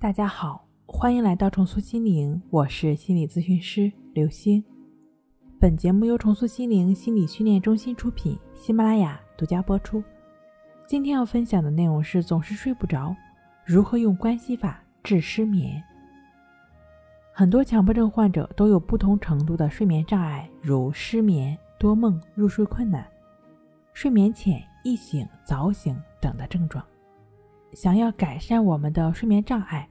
大家好，欢迎来到重塑心灵，我是心理咨询师刘星。本节目由重塑心灵心理训练中心出品，喜马拉雅独家播出。今天要分享的内容是：总是睡不着，如何用关系法治失眠？很多强迫症患者都有不同程度的睡眠障碍，如失眠、多梦、入睡困难、睡眠浅、易醒、早醒等的症状。想要改善我们的睡眠障碍，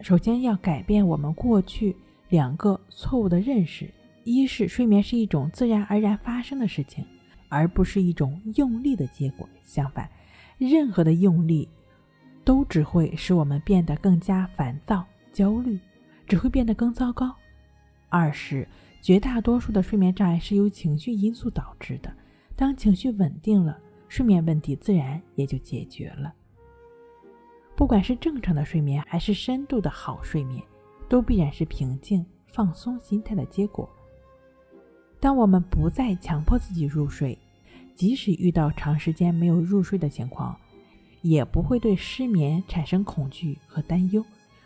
首先要改变我们过去两个错误的认识：一是睡眠是一种自然而然发生的事情，而不是一种用力的结果；相反，任何的用力都只会使我们变得更加烦躁、焦虑，只会变得更糟糕。二是绝大多数的睡眠障碍是由情绪因素导致的，当情绪稳定了，睡眠问题自然也就解决了。不管是正常的睡眠，还是深度的好睡眠，都必然是平静放松心态的结果。当我们不再强迫自己入睡，即使遇到长时间没有入睡的情况，也不会对失眠产生恐惧和担忧，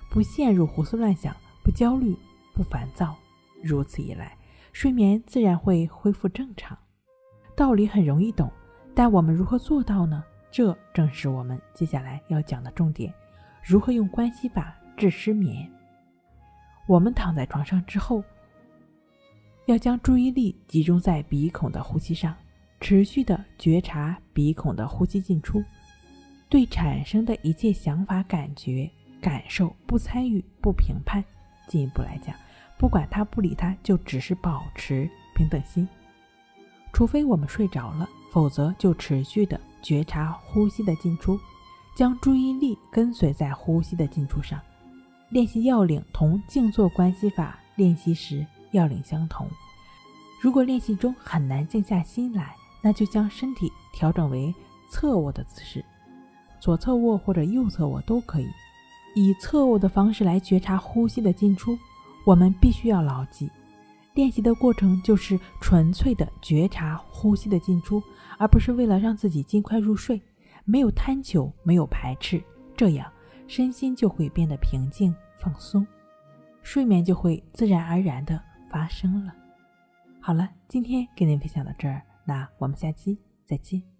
不陷入胡思乱想，不焦虑，不烦躁。如此一来，睡眠自然会恢复正常。道理很容易懂，但我们如何做到呢？这正是我们接下来要讲的重点：如何用关系法治失眠。我们躺在床上之后，要将注意力集中在鼻孔的呼吸上，持续的觉察鼻孔的呼吸进出，对产生的一切想法、感觉、感受不参与、不评判。进一步来讲，不管他不理他，就只是保持平等心。除非我们睡着了，否则就持续的。觉察呼吸的进出，将注意力跟随在呼吸的进出上。练习要领同静坐关系法练习时要领相同。如果练习中很难静下心来，那就将身体调整为侧卧的姿势，左侧卧或者右侧卧都可以。以侧卧的方式来觉察呼吸的进出。我们必须要牢记。练习的过程就是纯粹的觉察呼吸的进出，而不是为了让自己尽快入睡。没有贪求，没有排斥，这样身心就会变得平静放松，睡眠就会自然而然的发生了。好了，今天跟您分享到这儿，那我们下期再见。